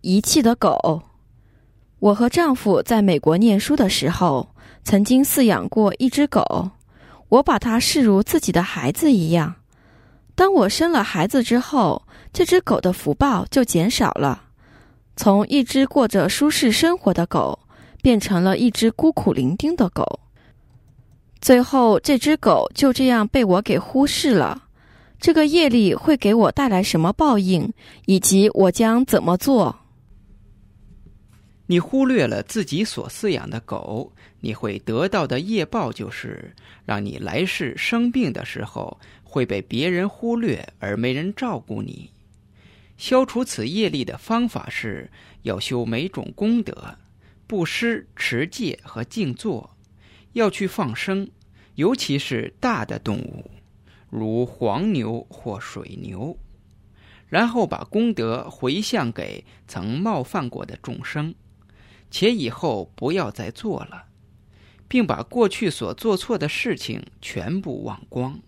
遗弃的狗。我和丈夫在美国念书的时候，曾经饲养过一只狗，我把它视如自己的孩子一样。当我生了孩子之后，这只狗的福报就减少了，从一只过着舒适生活的狗，变成了一只孤苦伶仃的狗。最后，这只狗就这样被我给忽视了。这个业力会给我带来什么报应，以及我将怎么做？你忽略了自己所饲养的狗，你会得到的业报就是让你来世生病的时候会被别人忽略而没人照顾你。消除此业力的方法是要修每种功德：布施、持戒和静坐，要去放生，尤其是大的动物，如黄牛或水牛，然后把功德回向给曾冒犯过的众生。且以后不要再做了，并把过去所做错的事情全部忘光。